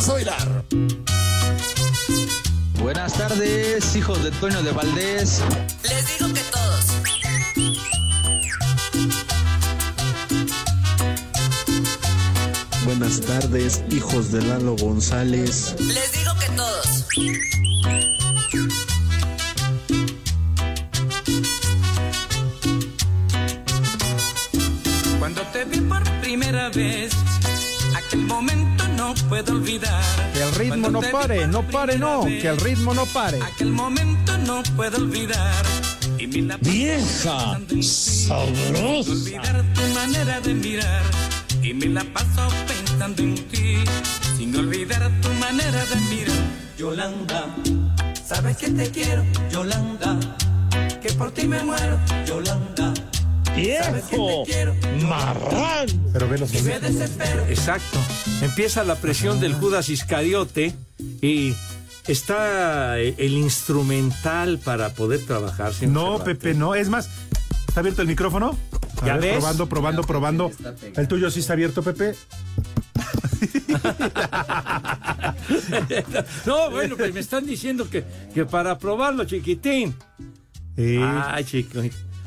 Vamos a bailar. Buenas tardes, hijos de Toño de Valdés. Les digo que todos. Buenas tardes, hijos de Lalo González. Les digo que todos. Cuando te vi por primera vez, puedo olvidar. Que el ritmo Cuando no pare, no pare, no, primera que el vez, ritmo no pare. Aquel momento no puedo olvidar. Y mi Vieja sabrosa. Olvidar tu manera de mirar. Y me la paso pensando en ti. Sin olvidar tu manera de mirar. Yolanda, sabes que te quiero, Yolanda. Que por ti me muero, Yolanda. Viejo marrán. Pero ve los. Exacto. Empieza la presión del Judas Iscariote y está el instrumental para poder trabajar. No. Pepe, no. Es más, ¿está abierto el micrófono? A ¿Ya ves? Probando, probando, probando. El tuyo sí está abierto, Pepe. no, bueno, pues me están diciendo que, que para probarlo, chiquitín. Sí. Ay, chico.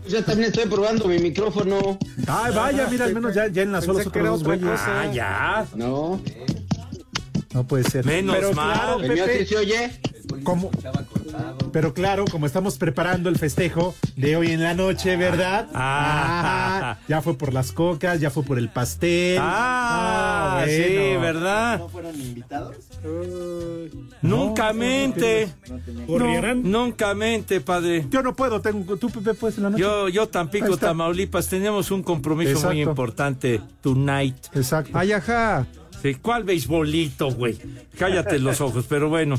Yo también estoy probando mi micrófono. Ay, vaya, mira, al menos ya, ya enlazó los otros dos güeyes. Ah, ya. No. No puede ser. Menos Pero mal. claro, ¿El mío sí Pepe, se oye? Como- Pero claro, como estamos preparando el festejo de hoy en la noche, ¿verdad? Ah. Ya fue por las cocas, ya fue por el pastel. Ah, bueno. sí, ¿verdad? fueron invitados? Nunca mente. ¿Corrieran? Nunca mente, padre. Yo no puedo, tengo, tú, Pepe, puedes en la noche. Yo, yo Tampico. Tamaulipas, tenemos un compromiso muy importante tonight. Exacto. Ay, ajá. Sí, ¿Cuál beisbolito, güey? Cállate los ojos, pero bueno.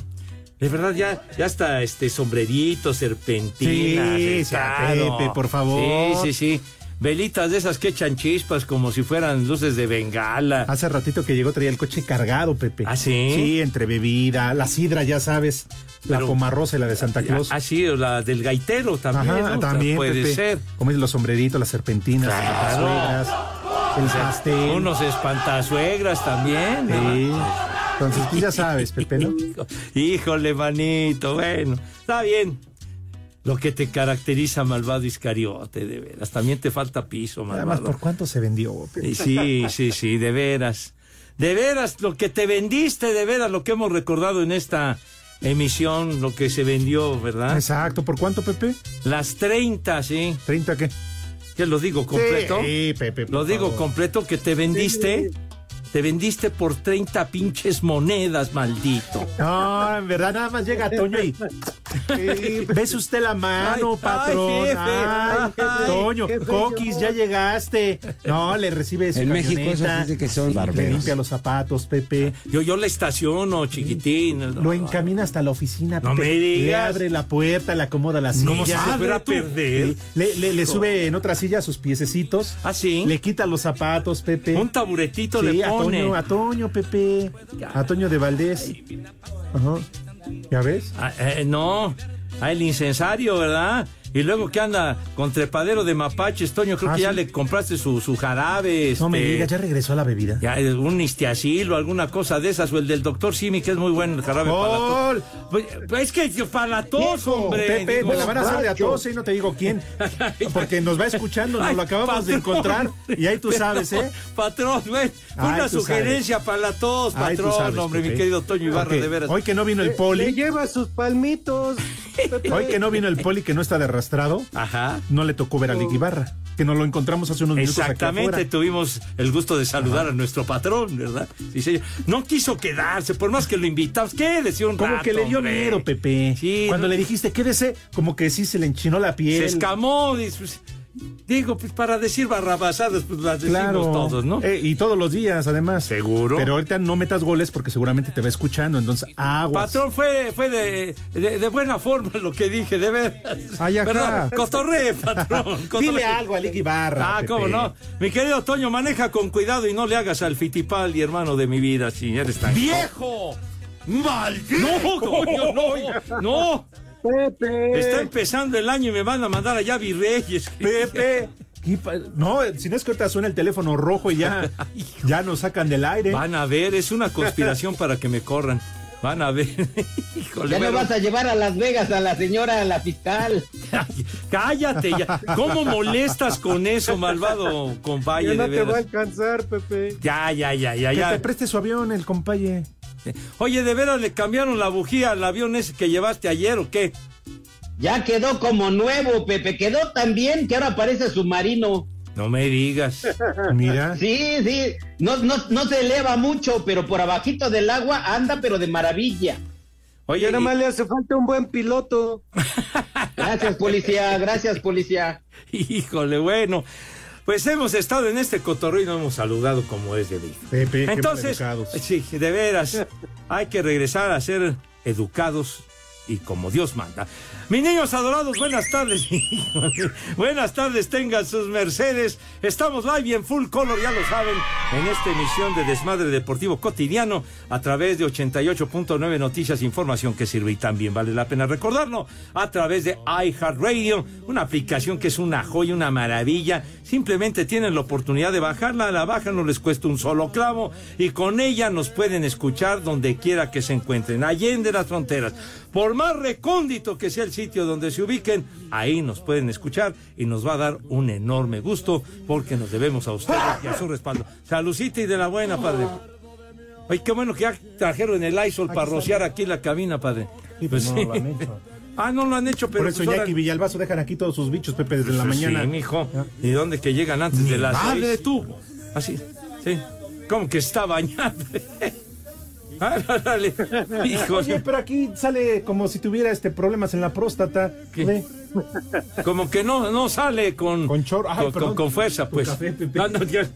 De verdad, ya, ya está este sombrerito, serpentina. Sí, sí, Pepe, por favor. Sí, sí, sí. Velitas de esas que echan chispas como si fueran luces de bengala. Hace ratito que llegó traía el coche cargado, Pepe. ¿Ah, sí? Sí, entre bebida, la sidra, ya sabes, la Pero- pomarrosa y la de Santa Claus. Ah, sí, la del gaitero también. Ajá, ¿no? también, Puede Pepe. ser. Como es los sombreritos, las serpentinas, las suegras, el pastel. Unos espantasuegras también. ¿no? Entonces, pues ya sabes, Pepe, ¿no? Híjole, manito, bueno, está bien. Lo que te caracteriza, malvado Iscariote, de veras. También te falta piso, Además, malvado. ¿por cuánto se vendió, Pepe? Sí, sí, sí, de veras. De veras, lo que te vendiste, de veras, lo que hemos recordado en esta emisión, lo que se vendió, ¿verdad? Exacto, ¿por cuánto, Pepe? Las 30, sí. ¿30 qué? ¿Qué lo digo completo? Sí, Pepe. por Lo digo favor. completo que te vendiste. Te vendiste por 30 pinches monedas, maldito. No, en verdad nada más llega Toño y ves usted la mano, Ay, patrón. ay, jefe. Ay, Ay, Toño, Coquis, ya llegaste. No, le recibe su En México eso dice que son Le barberos. limpia los zapatos, Pepe. Yo, yo la estaciono, chiquitín. Lo encamina hasta la oficina, No Pepe. me digas. Le abre la puerta, le acomoda la silla. Si se fuera a perder. Le, le- le sube en otra silla sus piececitos. ¿Ah, sí? Le quita los zapatos, Pepe. Un taburetito Sí, le a pone. Toño, a Toño, Pepe. A Toño de Valdés. Ajá. ¿Ya ves? Ah, eh, no, ah, el incensario, ¿verdad? Y luego que anda con trepadero de mapaches, Toño, creo Ah, que ya sí. le compraste su, su jarabe. No me este, digas, ya regresó a la bebida. ya, eh, un istiacil o alguna cosa de esas, o el del doctor Simi, que es muy bueno el jarabe para la tos. ¡Gol! Pues, es que yo, para la tos, hombre. Pepe, digo, me la van a hacer de a todos y no te digo quién. Porque nos va escuchando, nos Ay, lo acabamos de patrón. encontrar. Y ahí tú sabes, ¿eh? Patrón, güey, una sugerencia para la tos, Ay, patrón, sabes, hombre, mi querido Toño Ibarra, de veras. Hoy que no vino el Le poli, lleva sus palmitos. Hoy que no vino el poli que no está de arrastrado, Ajá. no le tocó ver a Ibarra, que nos lo encontramos hace unos minutos Exactamente, tuvimos el gusto de saludar a nuestro patrón, ¿verdad? Sí, señor. No quiso quedarse, por más que lo invitamos, quédese un Como rato, que le dio hombre. miedo, Pepe. Sí, Cuando no- le dijiste, quédese, como que sí se le enchinó la piel. Se escamó, dice, Digo, pues para decir barrabasadas, pues las decimos Claro. todos, ¿no? Eh, y todos los días, además. Seguro. Pero ahorita no metas goles porque seguramente te va escuchando, entonces aguas. Patrón, fue, fue de, de, de buena forma lo que dije, de veras. Ay, ajá. Cotorré, patrón. Dile algo a Lick Ibarra. Ah, Pepe. cómo no. Mi querido Toño, maneja con cuidado y no le hagas al fitipaldi, hermano de mi vida, si eres tan... ¡Viejo! ¡Maldito! No, Toño, no, no. Pepe. Está empezando el año y me van a mandar allá virreyes. Pepe. ¿qué pa- No, si no es que ahorita suena el teléfono rojo y ya, ya nos sacan del aire. Van a ver, es una conspiración para que me corran. Van a ver. Híjole, Ya me pero- vas a llevar a Las Vegas a la señora, a la fiscal. Cállate ya. ¿Cómo molestas con eso, malvado compaye? Ya no de te va a alcanzar, Pepe. Ya, ya, ya, ya, que ya. te preste su avión, el compaye. Oye, ¿de veras le cambiaron la bujía al avión ese que llevaste ayer o qué? Ya quedó como nuevo, Pepe. Quedó tan bien que ahora parece submarino. No me digas. Mira. Sí, sí. No, no, no se eleva mucho, pero por abajito del agua anda, pero de maravilla. Oye, nada y- más le hace falta un buen piloto. Gracias, policía. Gracias, policía. híjole, bueno. Pues hemos estado en este cotorreo y no hemos saludado como es debido. Pepe, Entonces, sí, de veras, hay que regresar a ser educados y como Dios manda. Mis niños adorados, buenas tardes. buenas tardes, tengan sus mercedes. Estamos live y en full color, ya lo saben, en esta emisión de Desmadre Deportivo Cotidiano a través de 88.9 Noticias, información que sirve y también vale la pena recordarlo a través de iHeartRadio, una aplicación que es una joya, una maravilla. Simplemente tienen la oportunidad de bajarla, la bajan, no les cuesta un solo clavo y con ella nos pueden escuchar donde quiera que se encuentren, allende las fronteras. Por más recóndito que sea el sitio donde se ubiquen, ahí nos pueden escuchar y nos va a dar un enorme gusto porque nos debemos a ustedes y a su respaldo. Salucita y de la buena, padre. Ay, qué bueno que ya trajeron el ISOL para rociar aquí la cabina, padre. Pues no sí. lo han hecho. Ah, no lo han hecho, pero Por eso pues ahora- Jackie y Villalbazo dejan aquí todos sus bichos, Pepe, desde la mañana. Sí, mijo. ¿Y dónde que llegan antes de las madre seis? tú. Así, sí. Como que está bañando. Ah, dale. Hijo, Oye, pero aquí sale como si tuviera este problemas en la próstata. ¿Qué? Ve. como que no, no sale con, Con chorro. Ay, con, perdón. con- con fuerza, pues. café. Ah, no, ya-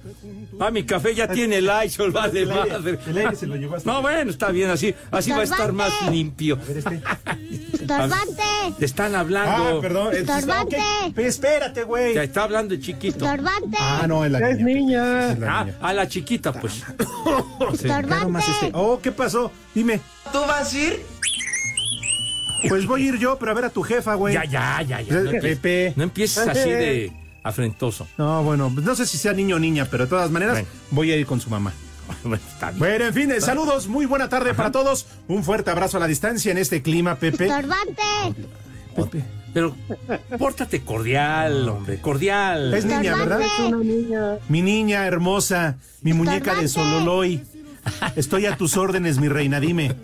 ah, mi café ya tiene el ISOL, va de madre. el aire se lo llevaste. No, bueno, está bien, así, así va a estar más limpio. A ver, este. Estorbante. Te están Ah, perdón. perdón. es- Estorbante. ok. Pe- Espérate, güey. Te está hablando el chiquito. Estorbante. Ah, no, es la Es niña. Es la Ah, niña. a la chiquita, pues. Más este. Oh, ¿qué pasó? Dime. ¿Tú vas a ir? Pues voy a ir yo, pero a ver a tu jefa, güey. Ya, ya, ya, ya. No Pepe. no empieces así de afrentoso. No, bueno, pues no sé si sea niño o niña, pero de todas maneras voy a ir con su mamá. Bueno, en fin, eh, saludos, muy buena tarde para todos. Un fuerte abrazo a la distancia en este clima, Pepe. Estorbante. Pepe. Pero pórtate cordial, hombre, cordial. Es niña, ¿verdad? Es una niña. Mi niña hermosa, mi muñeca de Sololoy. Estoy a tus órdenes, mi reina, dime.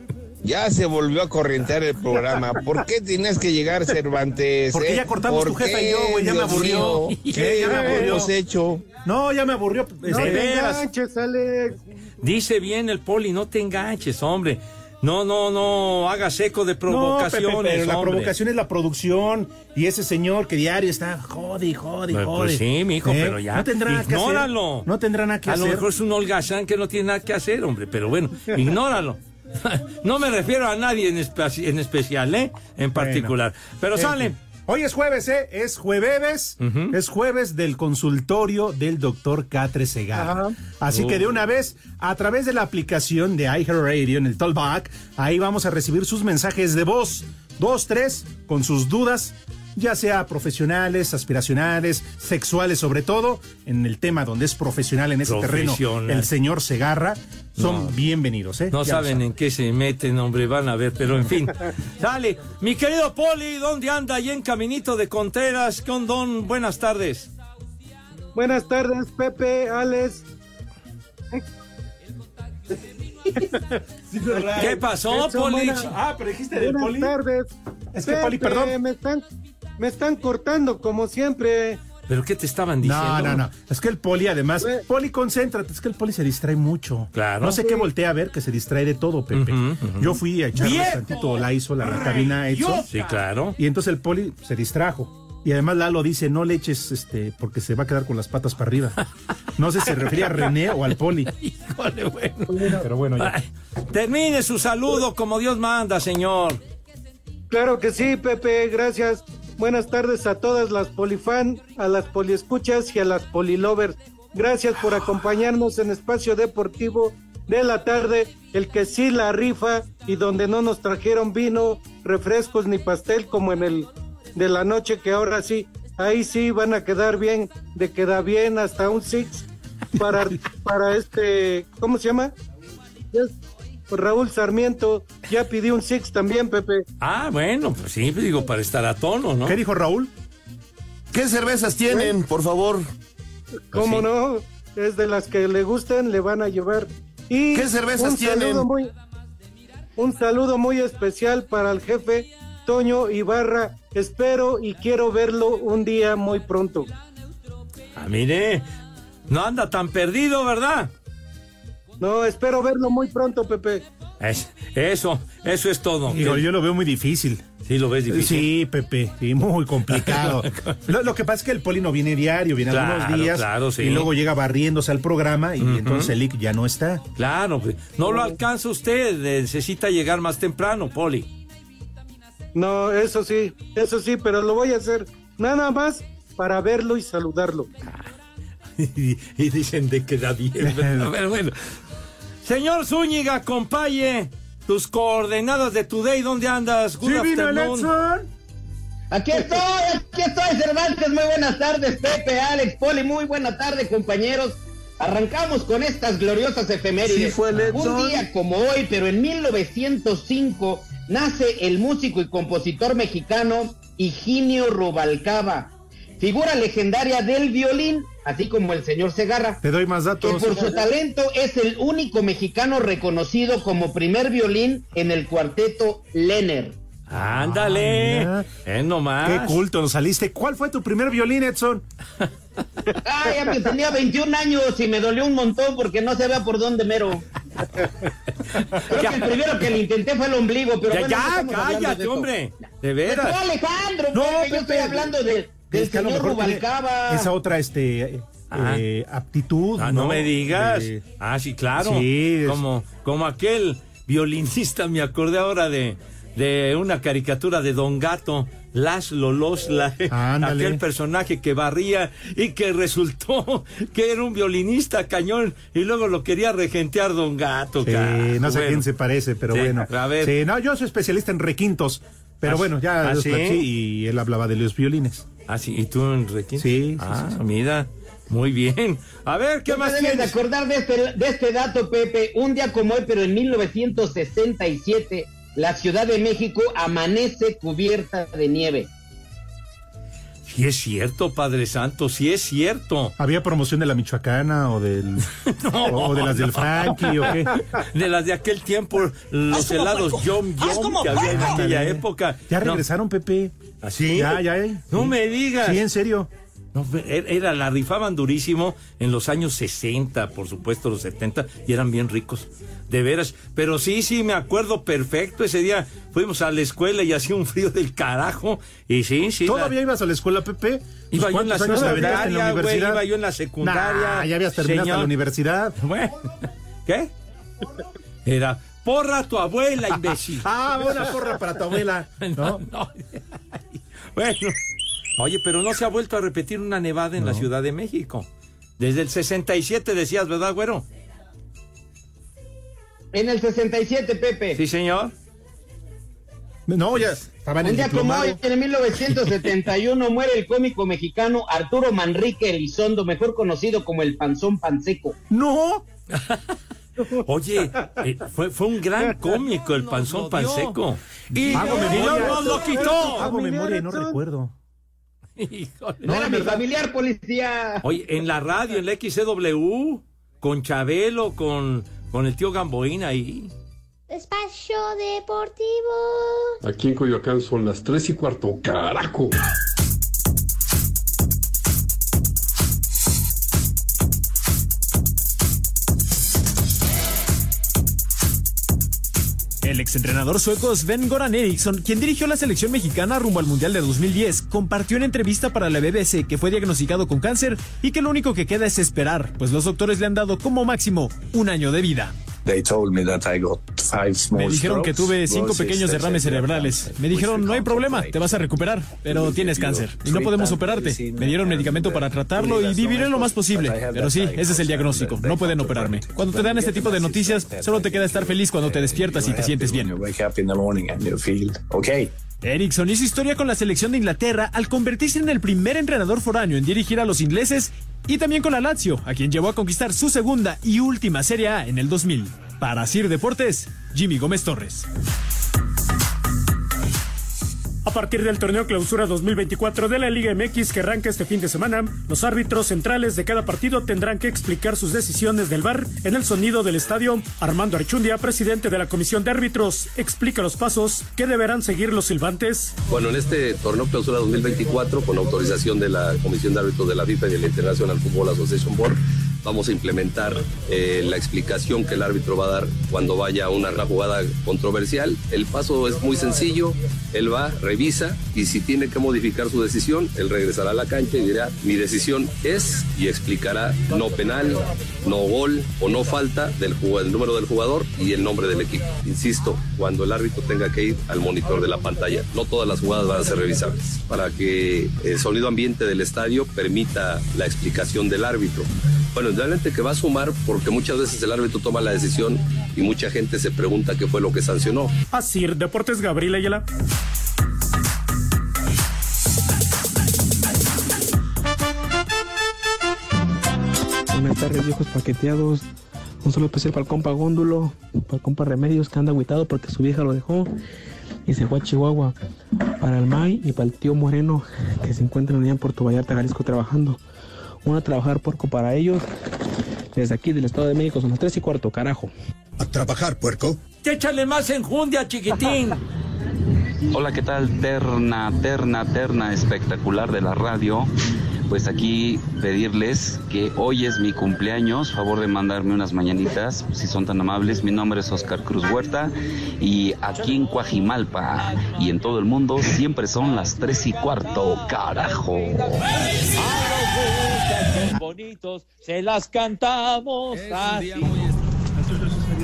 Ya se volvió a corrientear el programa. ¿Por qué tienes que llegar, Cervantes? Porque eh? ya cortamos ¿Por tu jefa y qué, yo, güey, ya me aburrió. ¿Qué? ¿Qué Ya me aburrió. hemos hecho? No, ya me aburrió. No Este, te enganches, Alex. Dice bien el poli, no te enganches, hombre. No, no, no, hagas eco de No, provocaciones, Pepe, pero la hombre. provocación es la producción y ese señor que diario está jode, jode, y Pues, jode. pues sí, mijo, ¿Eh? pero ya. No tendrá nada que hacer. Ignóralo. No tendrá nada que A hacer. lo mejor es un holgazán que no tiene nada que hacer, hombre, pero bueno, ignóralo. No me refiero a nadie en, espe- en especial, ¿eh? En particular. Pero sale. fin. Hoy es jueves, ¿eh? Es jueves. Es jueves del consultorio del doctor Catre Segarra. Ajá. Así que de Oh. una vez, a través de la aplicación de iHeartRadio en el Tollback, ahí vamos a recibir sus mensajes de voz. Dos, tres, con sus dudas, ya sea profesionales, aspiracionales, sexuales sobre todo, en el tema donde es profesional en ese terreno, el señor Segarra, son No. bienvenidos, ¿eh? No Ya saben en qué se meten, hombre, van a ver, pero en fin. Sale. Mi querido Poli, ¿dónde anda? Ahí en Caminito de Contreras. Con Don, buenas tardes. Buenas tardes, Pepe, Alex. ¿Qué pasó, Poli? Ah, pero dijiste del Buenas poli. tardes. Es que, Poli, perdón. Me están, me están cortando como siempre. ¿Pero qué te estaban diciendo? No, no, no. Es que el poli, además, poli, concéntrate. Es que el poli se distrae mucho. Claro. No sé qué voltea a ver, que se distrae de todo, Pepe. Yo fui a echarle ¡Viejo! tantito la hizo la cabina Edson. Sí, claro. Y entonces el poli se distrajo. Y además Lalo dice, no le eches, este, porque se va a quedar con las patas para arriba. No sé si se refería a René o al Poli. Híjole, bueno. Pero bueno, ya. Termine su saludo como Dios manda, señor. Claro que sí, Pepe, gracias. Buenas tardes a todas las polifan, a las poliescuchas y a las polilovers. Gracias por acompañarnos en Espacio Deportivo de la tarde, el que sí la rifa y donde no nos trajeron vino, refrescos ni pastel como en el de la noche que ahora sí, ahí sí van a quedar bien, de queda bien hasta un six para, para este, ¿cómo se llama? Es- Raúl Sarmiento ya pidió un six también, Pepe. Ah, bueno, pues sí, digo, para estar a tono, ¿no? ¿Qué dijo Raúl? ¿Qué cervezas tienen, por favor? ¿Cómo sí. no? Es de las que le gustan, le van a llevar. Y ¿Qué cervezas un tienen? Saludo muy, un saludo muy especial para el jefe Toño Ibarra. Espero y quiero verlo un día muy pronto. Ah, mire, no anda tan perdido, ¿verdad? No, espero verlo muy pronto, Pepe. Es- eso, eso es todo. Digo, yo lo veo muy difícil. Sí, lo ves difícil. Sí, Pepe, sí, muy complicado. lo, lo que pasa es que el Poli no viene diario, viene Claro, algunos días claro, sí. y luego llega barriéndose al programa y entonces el IC ya no está. Claro, pues, no lo alcanza usted, necesita llegar más temprano, Poli. No, eso sí, eso sí, pero lo voy a hacer nada más para verlo y saludarlo. y, y dicen de que da bien. Pero bueno. Señor Zúñiga, compaye, tus coordenadas de Today, ¿dónde andas? Good afternoon. Aquí estoy, aquí estoy, Cervantes. Muy buenas tardes, Pepe, Alex, Poli. Muy buena tarde, compañeros. Arrancamos con estas gloriosas efemérides. Sí, fue. Un día como hoy, pero en 1905, nace el músico y compositor mexicano Higinio Rubalcaba, figura legendaria del violín, así como el señor Segarra. Te doy más que datos. por su talento es el único mexicano reconocido como primer violín en el cuarteto Lenner. Ándale. Ah, es nomás. Qué culto nos saliste. ¿Cuál fue tu primer violín, Edson? Ay, ya me tenía 21 años y me dolió un montón porque no sabía por dónde mero. Creo que el primero que le intenté fue el ombligo, pero Ya, bueno, ya, de cállate, hombre. De No, veras. Alejandro, No, Pepe, yo estoy hablando de, del Es que señor Rubalcaba. Esa otra, este, eh, Ah. eh, aptitud. Ah, no, me digas. Ah, sí, claro. Sí, es- Como, como aquel violinista, me acordé ahora de, de una caricatura de Don Gato, Laszlo Losla, Ándale. aquel personaje que barría y que resultó que era un violinista cañón y luego lo quería regentear Don Gato. Sí, carajo. no sé a quién se parece, pero Sí, bueno. a ver. Sí, no, yo soy especialista en requintos. Pero ¿Ah, bueno, ya ah, los sí? y él hablaba de los violines. Ah, sí, ¿y tú en requinto? Sí, sí, Ah, sí, sí. mira, muy bien. A ver, ¿qué ¿Qué más debes de tienes? acordar de este, de este dato, Pepe? Un día como hoy, pero en 1967, la Ciudad de México amanece cubierta de nieve. Sí es cierto, Padre Santo, sí es cierto. ¿Había promoción de la Michoacana o del o de las del Frankie o qué? De las de aquel tiempo, los helados. Yom Yom que había en aquella época. Ya No, regresaron, Pepe. ¿Así? Ya, ya. eh. No Sí. me digas. Sí, en serio. No, era, era- la rifaban durísimo en los años 60, por supuesto, los 70, y eran bien ricos. De veras. Pero sí, sí, me acuerdo perfecto. Ese día fuimos a la escuela y hacía un frío del carajo. Y sí, sí. la- ¿Todavía ibas a la escuela, Pepe? Iba yo en la ¿Cuántos años aventaste secundaria, en la güey, universidad? iba yo en la secundaria. Nah, ya habías terminado señor. la universidad. Bueno, ¿qué? Era, porra a tu abuela, imbécil. Ah, una porra para tu abuela. ¿no? No. Bueno, oye, pero no se ha vuelto a repetir una nevada en la Ciudad de México. Desde el 67 decías, ¿verdad, güero? En el 67, Pepe. Sí, señor. No, ya estaba en Un el día como hoy, en 1971, muere el cómico mexicano Arturo Manrique Elizondo, mejor conocido como el Panzón Panseco. No. Oye, eh, fue, fue un gran cómico el panzón panseco. Y, Hago y memoria. nos lo quitó. Hago memoria y no recuerdo. Híjole. No, era en mi familiar policía. Oye, en la radio, en la XCW, con Chabelo, con, con el tío Gamboín ahí. Espacio Deportivo. Aquí en Coyoacán son las tres y cuarto. ¡Carajo! El exentrenador sueco Sven Goran Eriksson, quien dirigió la selección mexicana rumbo al Mundial de 2010, compartió una entrevista para la BBC que fue diagnosticado con cáncer y que lo único que queda es esperar, pues los doctores le han dado como máximo un año de vida. Dijeron que tuve cinco pequeños derrames cerebrales. Me dijeron, no hay problema, te vas a recuperar, pero tienes cáncer y no podemos operarte. Me dieron medicamento para tratarlo y viviré lo más posible. Pero sí, ese es el diagnóstico, no pueden operarme. Cuando te dan este tipo de noticias, solo te queda estar feliz cuando te despiertas y te sientes bien. Erickson hizo historia con la selección de Inglaterra al convertirse en el primer entrenador foráneo en dirigir a los ingleses y también con la Lazio, a quien llevó a conquistar su segunda y última Serie A en el 2000. Para Sir Deportes, Jimmy Gómez Torres. A partir del torneo clausura 2024 de la Liga MX que arranca este fin de semana, los árbitros centrales de cada partido tendrán que explicar sus decisiones del VAR en el sonido del estadio. Armando Archundia, presidente de la Comisión de Árbitros, explica los pasos que deberán seguir los silbantes. Bueno, en este torneo clausura 2024, con autorización de la Comisión de Árbitros de la FIFA y de International Football Association Board, vamos a implementar eh, la explicación que el árbitro va a dar cuando vaya a una jugada controversial. El paso es muy sencillo, él va, revisa y si tiene que modificar su decisión, él regresará a la cancha y dirá, mi decisión es y explicará no penal, no gol o no falta del, del número del jugador y el nombre del equipo. Insisto, cuando el árbitro tenga que ir al monitor de la pantalla, no todas las jugadas van a ser revisables para que el sonido ambiente del estadio permita la explicación del árbitro. Bueno, realmente que va a sumar porque muchas veces el árbitro toma la decisión y mucha gente se pregunta qué fue lo que sancionó. Así, Deportes Gabriel Ayala. Buenas tardes, viejos paqueteados. Un solo especial para el compa Góndulo, para el compa Remedios que anda aguitado porque su vieja lo dejó y se fue a Chihuahua. Para el May y para el tío Moreno que se encuentran allá en Puerto Vallarta, Jalisco, trabajando. Una a trabajar puerco para ellos. Desde aquí del Estado de México son las 3 y cuarto, carajo. A trabajar, puerco. Échale más enjundia, chiquitín. Hola, ¿qué tal? Terna, terna, terna espectacular de la radio. Pues aquí pedirles que hoy es mi cumpleaños, favor de mandarme unas mañanitas, si son tan amables. Mi nombre es Oscar Cruz Huerta y aquí en Coajimalpa y en todo el mundo siempre son las tres y cuarto, carajo. bonitos, se las cantamos así.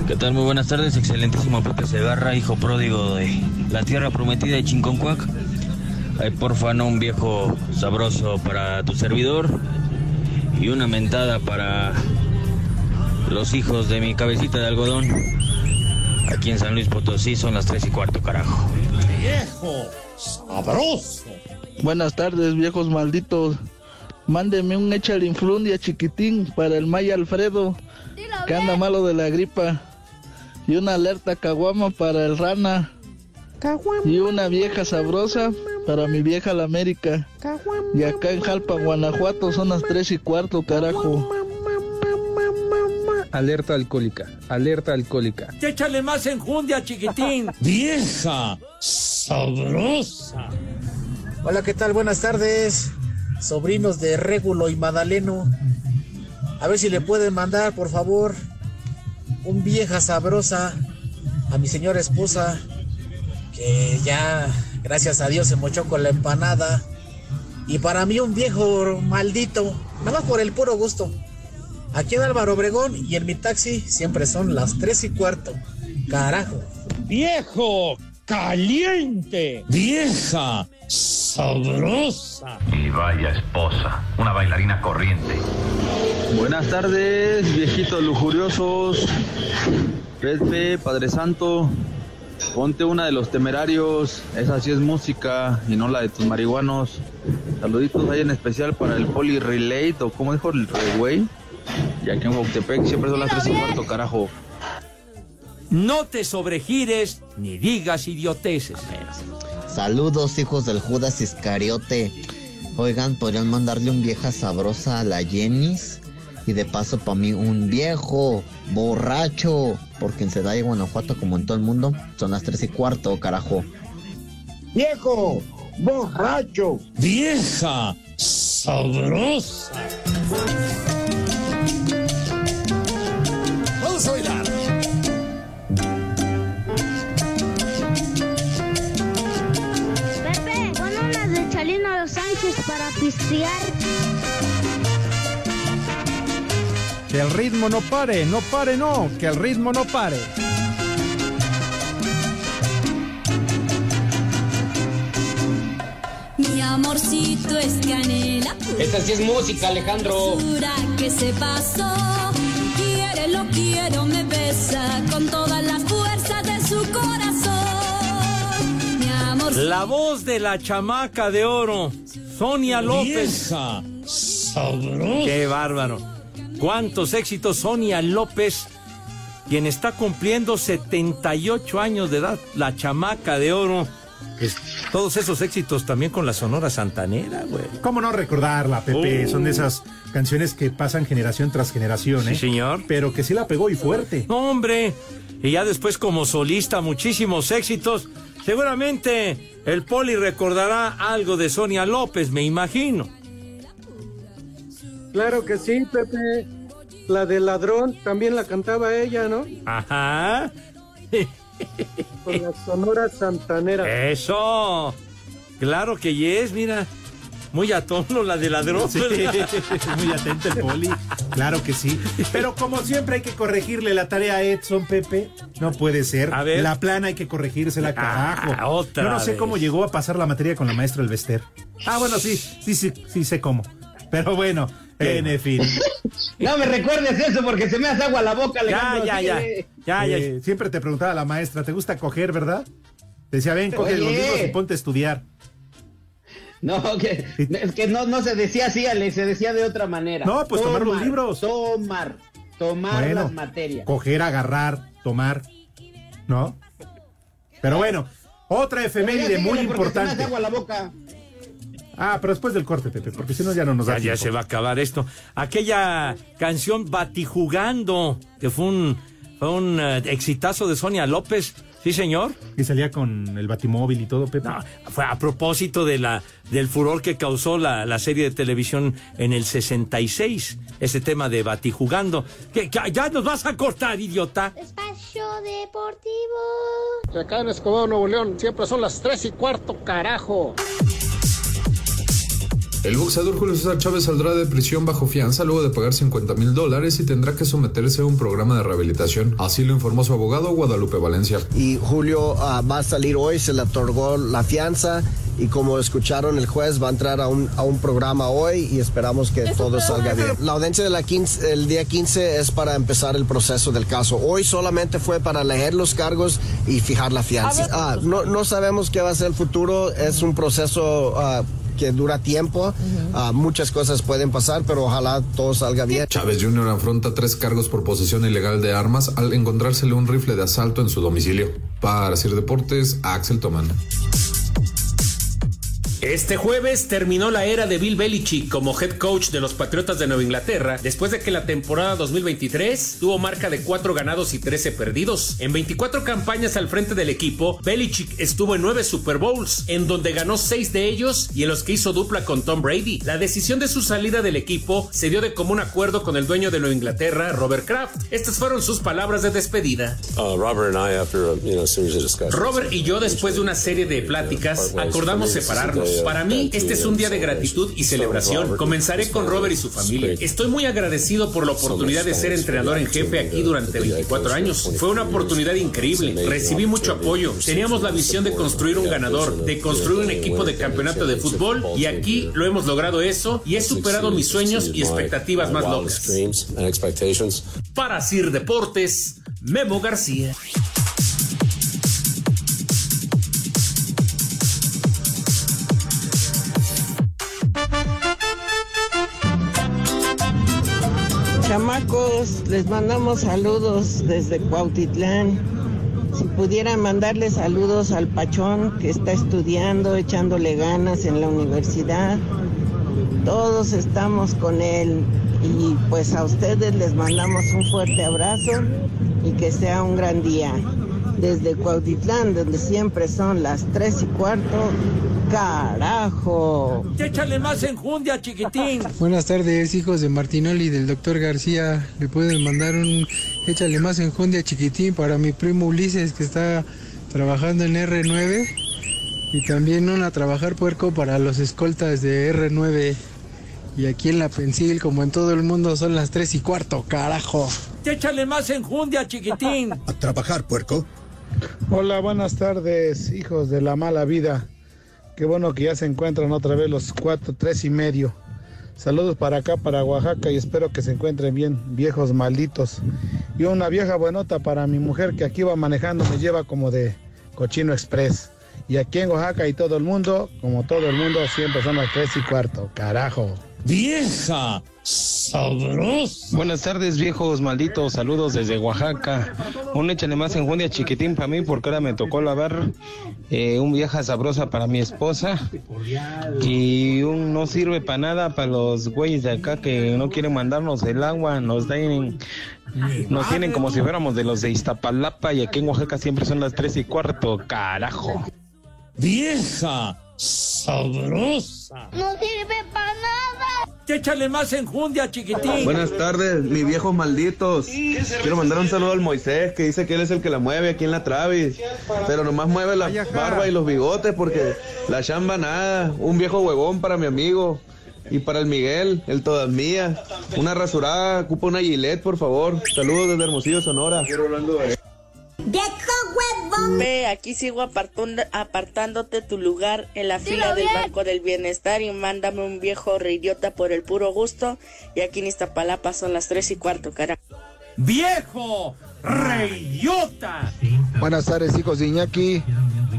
¿Qué tal? Muy buenas tardes, excelentísimo Pepe Segarra, hijo pródigo de la tierra prometida de Chinconcuac. Ay, porfa, no un viejo sabroso para tu servidor y una mentada para los hijos de mi cabecita de algodón. Aquí en San Luis Potosí son las tres y cuarto, carajo. Viejo, sabroso. Buenas tardes, viejos malditos. Mándeme un échale influndia chiquitín para el Maya Alfredo, que anda malo de la gripa. Y una alerta caguama para el rana. Y una vieja sabrosa para mi vieja la América. Y acá en Jalpa, Guanajuato, son las tres y cuarto, carajo. Alerta alcohólica, alerta alcohólica. Échale más enjundia, chiquitín. Vieja, sabrosa. Hola, ¿qué tal? Buenas tardes, sobrinos de Régulo y Madaleno. A ver si le pueden mandar, por favor, un vieja sabrosa a mi señora esposa, que ya, gracias a Dios, se mochó con la empanada. Y para mí un viejo maldito, nada más por el puro gusto. Aquí en Álvaro Obregón y en mi taxi siempre son las tres y cuarto. Carajo. Viejo, caliente. Vieja, sabrosa. Y vaya esposa, una bailarina corriente. Buenas tardes, viejitos lujuriosos. Pepe, Padre Santo, ponte una de los temerarios. Esa sí es música y no la de tus marihuanos. Saluditos ahí en especial para el Poli Relate, o como dijo el güey. Y aquí en Huautepec siempre son las tres y cuarto, carajo. No te sobregires ni digas idioteces. Saludos, hijos del Judas Iscariote. Oigan, ¿podrían mandarle un vieja sabrosa a la Jenis? y de paso para mí un viejo borracho, porque en Celaya, Guanajuato, como en todo el mundo, son las tres y cuarto, carajo. Viejo, borracho, vieja, sabrosa. Vamos a bailar. Pepe, bueno, las de Chalino Los Sánchez para pistear. Que el ritmo no pare, no pare, no, que el ritmo no pare. Mi amorcito es canela. Esta sí es música, Alejandro. Pura que se pasó. Quiere, lo quiero, me besa con toda la fuerza de su corazón. Mi amor. La voz de la chamaca de oro, Sonia López. Vieja sabrosa. Qué bárbaro. Cuántos éxitos, Sonia López, quien está cumpliendo 78 años de edad, la chamaca de oro. Es- todos esos éxitos también con la Sonora Santanera, güey. ¿Cómo no recordarla, Pepe? Uh. Son de esas canciones que pasan generación tras generación, ¿eh? Sí, señor. Pero que sí la pegó y fuerte. No, hombre. Y ya después como solista, muchísimos éxitos. Seguramente el Poli recordará algo de Sonia López, me imagino. Claro que sí, Pepe. La del ladrón también la cantaba ella, ¿no? Ajá. Con la Sonora Santanera. Eso. Claro que yes, mira. Muy a tono la de ladrón. Sí, muy atento el poli. Claro que sí. Pero como siempre hay que corregirle la tarea a Edson, Pepe. No puede ser. A ver. La plana hay que corregírsela, carajo. Ah, otra Yo no sé vez. cómo llegó a pasar la materia con la maestra del Vester. Ah, bueno, sí, sí, sí, sí sé cómo. Pero bueno, en fin. No me recuerdes eso porque se me hace agua la boca, Alejandro. ya, ya. Sí. Ya, ya. Eh, siempre te preguntaba la maestra, ¿te gusta coger, verdad? Decía, ven, coge los libros y ponte a estudiar. No, que, es que no, no se decía así, Ale, se decía de otra manera. No, pues tomar los libros. Tomar, tomar Bueno, las materias. Coger, agarrar, tomar. ¿No? Pero bueno, otra efeméride muy porque se me hace importante. agua la boca. Ah, pero después del corte, Pepe, porque si no ya no nos da Ya, ya se va a acabar esto. Aquella canción Batijugando, que fue un, fue un eh, exitazo de Sonia López. Sí, señor. Y salía con el batimóvil y todo, Pepe. No, fue a propósito de la, del furor que causó la, la serie de televisión en el 66. Ese tema de Batijugando. Que, que ya nos vas a cortar, idiota. Espacio Deportivo. Acá en Escobedo, Nuevo León, siempre son las tres y cuarto, carajo. El boxeador Julio César Chávez saldrá de prisión bajo fianza luego de pagar 50 mil dólares y tendrá que someterse a un programa de rehabilitación. Así lo informó su abogado Guadalupe Valencia. y Julio ah, va a salir hoy, se le otorgó la fianza y como escucharon el juez va a entrar a un, a un programa hoy y esperamos que todo salga bien. La audiencia de la 15, el día 15 es para empezar el proceso del caso. Hoy solamente fue para leer los cargos y fijar la fianza. Ah, no, no sabemos qué va a ser el futuro, es un proceso... ah, que dura tiempo, Ah, muchas cosas pueden pasar, pero ojalá todo salga bien. Chávez Jr. afronta tres cargos por posesión ilegal de armas al encontrársele un rifle de asalto en su domicilio. Para Sir Deportes, Axel Tomán. Este jueves terminó la era de Bill Belichick como head coach de los Patriotas de Nueva Inglaterra después de que la temporada 2023 tuvo marca de 4 ganados y 13 perdidos. En 24 campañas al frente del equipo, Belichick estuvo en 9 Super Bowls, en donde ganó 6 de ellos y en los que hizo dupla con Tom Brady. La decisión de su salida del equipo se dio de común acuerdo con el dueño de Nueva Inglaterra, Robert Kraft. Estas fueron sus palabras de despedida. Uh, Robert and I, after a, you know, series of discussions, Robert y yo, después de una serie de pláticas, acordamos separarnos. Para mí, este es un día de gratitud y celebración. Comenzaré con Robert y su familia. Estoy muy agradecido por la oportunidad de ser entrenador en jefe aquí durante 24 años. Fue una oportunidad increíble. Recibí mucho apoyo. Teníamos la visión de construir un ganador, de construir un equipo de campeonato de fútbol y aquí lo hemos logrado eso y he superado mis sueños y expectativas más locas. Para Sir Deportes, Memo García. Chamacos, les mandamos saludos desde Cuautitlán. Si pudieran mandarle saludos al Pachón que está estudiando, echándole ganas en la universidad. Todos estamos con él y pues a ustedes les mandamos un fuerte abrazo y que sea un gran día. Desde Cuautitlán, donde siempre son las tres y cuarto, carajo. Échale más enjundia, chiquitín. Buenas tardes, hijos de Martinoli y del doctor García. Le pueden mandar un échale más enjundia chiquitín para mi primo Ulises que está trabajando en R9 Y también una a trabajar puerco para los escoltas de R9. Y aquí en la Pensil, como en todo el mundo, son las tres y cuarto, carajo. Échale más enjundia, chiquitín. A trabajar, puerco. Hola, buenas tardes, hijos de la mala vida. Qué bueno que ya se encuentran otra vez los cuatro, tres y medio. Saludos para acá, para Oaxaca, y espero que se encuentren bien, viejos malditos. Y una vieja buenota para mi mujer que aquí va manejando, me lleva como de cochino express. Y aquí en Oaxaca y todo el mundo, como todo el mundo, siempre son las tres y cuarto. Carajo. Vieja sabrosa. Buenas tardes, viejos malditos. Saludos desde Oaxaca. Un échale más enjundia chiquitín para mí, porque ahora me tocó lavar eh, un vieja sabrosa para mi esposa. Y un no sirve para nada para los güeyes de acá que no quieren mandarnos el agua. Nos tienen, nos tienen como si fuéramos de los de Iztapalapa. Y aquí en Oaxaca siempre son las tres y cuarto. Carajo. Vieja sabrosa. No sirve para nada. Échale más enjundia, chiquitín. Buenas tardes, mis viejos malditos. Quiero mandar un saludo al Moisés, que dice que él es el que la mueve aquí en la Travis. Pero nomás mueve la barba y los bigotes porque la chamba nada. Un viejo huevón para mi amigo. Y para el Miguel, el todas mías. Una rasurada, ocupa una gilet, por favor. Saludos desde Hermosillo, Sonora. Ve, aquí sigo apartando- apartándote tu lugar en la fila del Banco del Bienestar y mándame un viejo reidiota por el puro gusto. Y aquí en Iztapalapa son las tres y cuarto, carajo. ¡Viejo! ¡Reyota! Buenas tardes, hijos de Iñaki.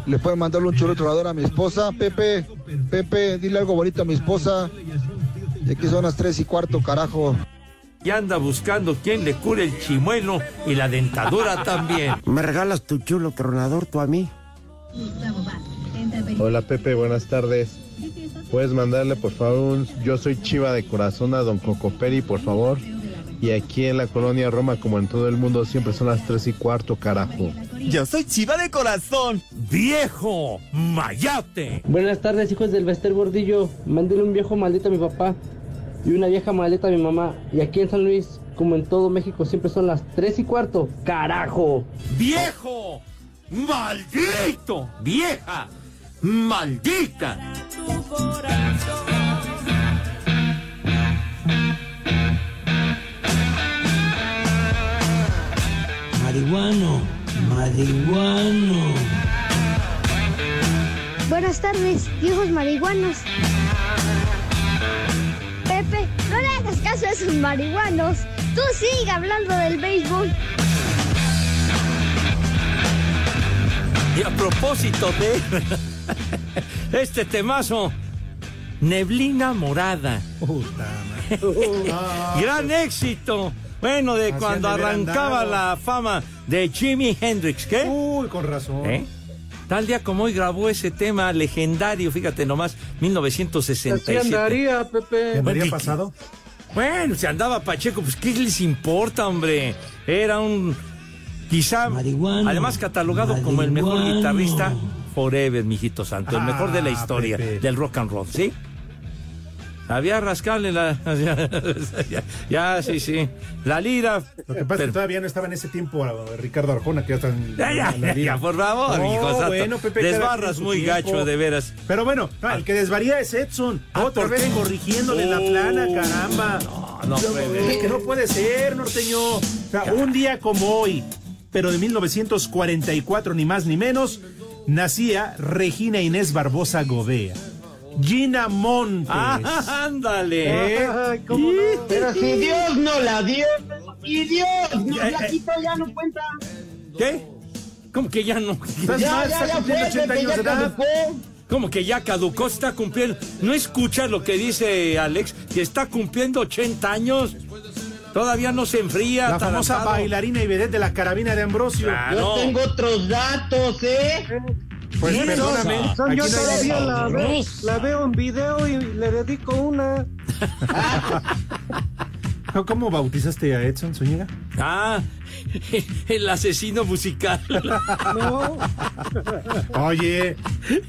¿Le pueden mandarle un chulo tronador a mi esposa? Pepe, Pepe, dile algo bonito a mi esposa. Y aquí son las tres y cuarto, carajo. Y anda buscando quien le cure el chimuelo y la dentadura también. ¿Me regalas tu chulo tronador tú a mí? Hola Pepe, buenas tardes. Puedes mandarle por favor un Yo soy Chiva de corazón a Don Cocoperi, por favor. Y aquí en la colonia Roma, como en todo el mundo, siempre son las tres y cuarto, carajo. Yo soy chiva de corazón. ¡Viejo! ¡Mayate! Buenas tardes, hijos del Bester Gordillo. Mándele un viejo maldito a mi papá y una vieja maldita a mi mamá. Y aquí en San Luis, como en todo México, siempre son las tres y cuarto. ¡Carajo! ¡Viejo! ¡Maldito! ¡Vieja! ¡Maldita! Marihuano, marihuano. Buenas tardes, viejos marihuanos. Caso a esos marihuanos. Tú sigue hablando del béisbol. Y a propósito de este temazo, Neblina Morada. Gran éxito. Bueno, de cuando arrancaba la fama de Jimi Hendrix, ¿qué? Uy, con razón. ¿Eh? Tal día como hoy grabó ese tema legendario, fíjate nomás, Así 1967. andaría, Pepe. ¿Andaría Bueno, pasado? Bueno, si andaba Pacheco, pues ¿qué les importa, hombre? Era un quizá además catalogado como el mejor guitarrista forever, mijito santo, el mejor de la Ah, historia Pepe. del rock and roll, ¿sí? Había rascarle la ya, ya, sí, sí. La lira. Lo que pasa es que todavía no estaba en ese tiempo Ricardo Arjona, que ya está en Ya, ya, en la ya, por favor, No, hijo santo. bueno, Pepe, Desbarras muy tiempo. gacho, de veras. Pero bueno, no, el que desvaría es Edson. Ah, Otra ¿por vez qué? corrigiéndole la Oh. plana, caramba. No, no, es que no puede ser, norteño. O sea, un día como hoy, pero de 1944, ni más ni menos, nacía Regina Inés Barbosa Gobea. Gina Montes. Ah, ándale. ¿Eh? Ay, ¿cómo no? Pero si Dios no la dio, y Dios nos Eh, la eh. quitó, ya no cuenta. ¿Qué? ¿Cómo que ya no? Ya, ya, ya cumpliendo fue, 80 Pepe, años ya de edad. caducó. ¿Cómo que ya caducó? Está cumpliendo. ¿No escuchas lo que dice Alex? Que está cumpliendo 80 años. Todavía no se enfría. La famosa bailarina y vedette de la carabina de Ambrosio. Claro. Yo tengo otros datos, ¿eh? Pues Sí, perdóname. son- son- yo no todavía la veo, la veo en video y le dedico una. ¿Cómo bautizaste a Edson Zúñiga? Ah, el asesino musical. No. Oye.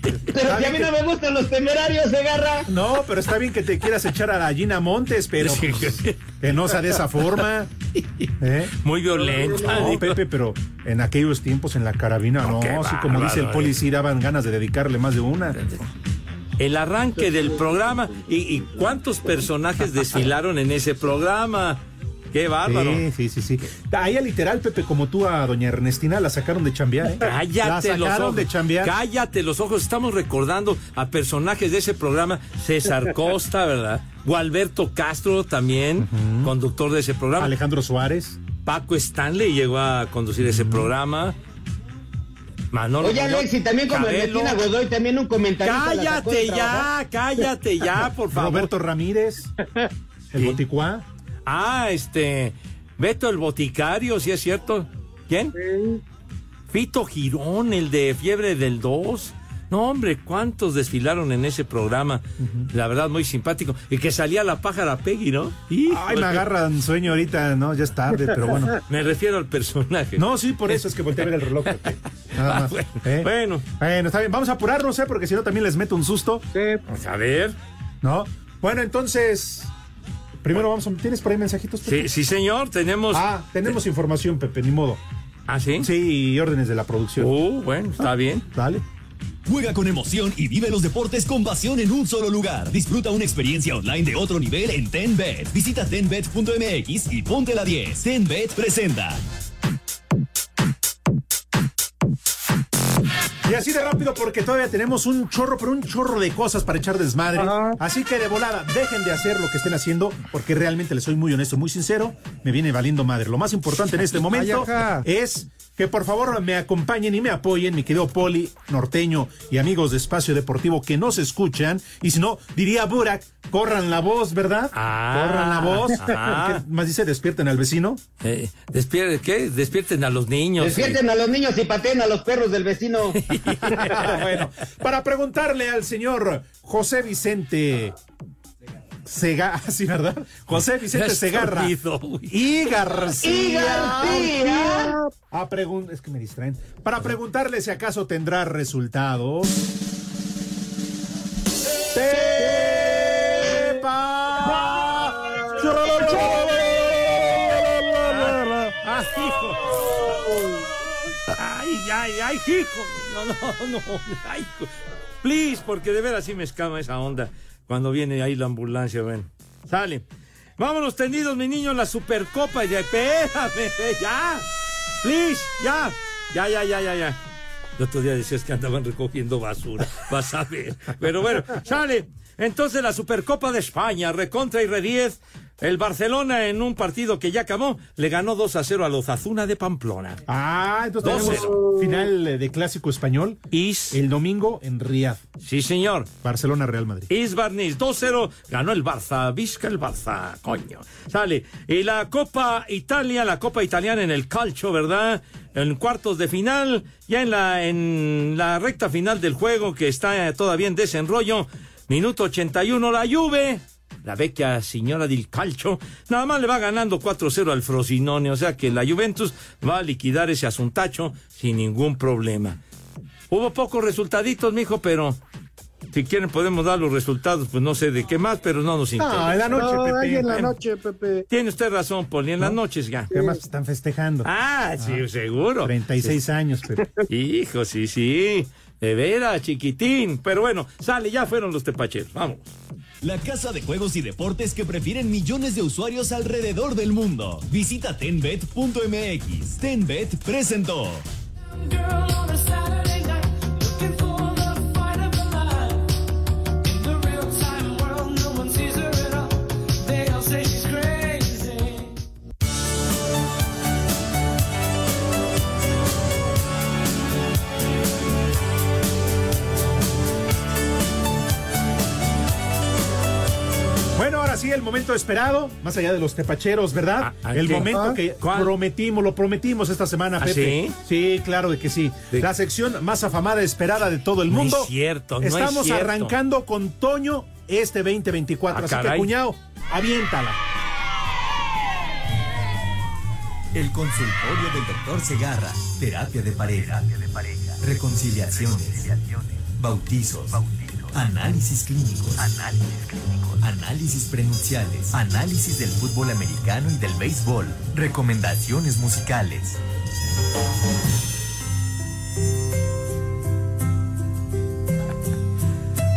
Pero si a mí no me gustan los temerarios, se agarra. No, pero está bien que te quieras echar a la Gina Montes, pero pues, que no sea de esa forma. ¿eh? Muy violenta. No, Pepe, pero en aquellos tiempos en la carabina, no, así como dice el bárbaro, poli, eh. sí daban ganas de dedicarle más de una. El arranque del programa. ¿Y, y cuántos personajes desfilaron en ese programa? ¡Qué bárbaro! Sí, sí, sí, sí. A ella literal, Pepe, como tú a doña Ernestina, la sacaron de chambear, ¿eh? Cállate la los ojos. de chambear. Cállate los ojos. Estamos recordando a personajes de ese programa. César Costa, ¿verdad? Gualberto Castro también, conductor de ese programa. Alejandro Suárez. Paco Stanley llegó a conducir ese programa. Manolo Oye, Muñoz, Alex, y también como. Ernestina Godoy, también un de Cállate ya, cállate ya, por favor. Roberto Ramírez, el Boticuá. Ah, este. Beto el Boticario, sí es cierto. ¿Quién? Fito Girón, el de Fiebre del 2. No, hombre, cuántos desfilaron en ese programa. La verdad, muy simpático. Y que salía la pájara Peggy, ¿no? Ay, me agarran sueño ahorita, no, ya es tarde, pero bueno. Me refiero al personaje. No, sí, por eso es que volteé a ver el reloj. Nada más. bueno, ¿eh? bueno. Bueno, está bien. Vamos a apurarnos, ¿eh? Porque si no también les meto un susto. Vamos a ver. ¿No? Bueno, entonces. Primero vamos a. ¿Tienes por ahí mensajitos? Pepe? Sí, sí, señor, tenemos. Ah, tenemos información, Pepe, ni modo. ¿Ah, sí? Sí, y órdenes de la producción. Uh, bueno, está bien. Dale. Juega con emoción y vive los deportes con pasión en un solo lugar. Disfruta una experiencia online de otro nivel en TenBet. Visita tenbet.mx y ponte la 10. TenBet presenta. Y así de rápido porque todavía tenemos un chorro, pero un chorro de cosas para echar desmadre. Así que de volada, dejen de hacer lo que estén haciendo porque realmente les soy muy honesto, muy sincero, me viene valiendo madre. Lo más importante en este momento es que por favor me acompañen y me apoyen, mi querido Poli, Norteño y amigos de Espacio Deportivo que nos escuchan. Y si no, diría Burak, corran la voz, ¿verdad? Ah, corran la voz. ah. ¿Qué más dice? Despierten al vecino. Eh, despier- ¿Qué? Despierten a los niños. Despierten a los niños y pateen a los perros del vecino. bueno, para preguntarle al señor José Vicente Sega, sí, ¿verdad? José Vicente Ya Segarra y García. Y García. A pregun- es que me distraen. Para preguntarle si acaso tendrá resultados. ¡Ah, hijo! ¡Ay, ay, ay, hijo! No, no, no. Ay. Please, porque de veras sí me escama esa onda cuando viene ahí la ambulancia, ven. Sale. Vámonos tendidos, mi niño, la Supercopa. Ya, espérame, ya. Please, ya. Ya, ya, ya, ya, ya. El otro día decías que andaban recogiendo basura. Vas a ver. Pero bueno, sale. Entonces la Supercopa de España, recontra y rediez. El Barcelona en un partido que ya acabó, le ganó 2 a 0 a los Azuna de Pamplona. Ah, entonces 2-0. tenemos final eh, de clásico español Is, el domingo en Riyadh, sí señor. Barcelona Real Madrid. Is Barnis 2-0, ganó el Barça, visca el Barça, coño. Sale. Y la Copa Italia, la Copa Italiana en el calcio, ¿verdad? En cuartos de final, ya en la, en la recta final del juego que está todavía en desenrollo. Minuto 81, la Juve. La vecchia señora del calcio, nada más le va ganando 4-0 al Frosinone, o sea que la Juventus va a liquidar ese asuntacho sin ningún problema. Hubo pocos resultaditos, mijo, pero si quieren podemos dar los resultados, pues no sé de qué más, pero no nos interesa. Ah, en la noche, No, Pepe. ahí en la noche, Pepe. Tiene usted razón, Poli, en las noches ya. ¿Qué más están festejando? Ah, sí, seguro. 36 años, Pepe. Hijo, sí, sí. De veras, chiquitín. Pero bueno, sale, ya fueron los tepacheros. Vamos. La casa de juegos y deportes que prefieren millones de usuarios alrededor del mundo. Visita tenbet.mx. Tenbet presentó. Ahora sí, el momento esperado, más allá de los tepacheros, ¿verdad? Ah, el ¿qué? momento ¿Ah? que ¿Cuál? prometimos, lo prometimos esta semana, ¿Ah, Pepe. sí? Sí, claro de que sí. La sección más afamada, esperada de todo el No mundo. es cierto, no es Estamos cierto. arrancando con Toño este 2024. Ah, así caray. que, cuñado, aviéntala. El consultorio del doctor Segarra. Terapia de pareja. Reconciliaciones. Bautizos. Análisis clínicos. Análisis prenupciales. Análisis del fútbol americano y del béisbol. Recomendaciones musicales.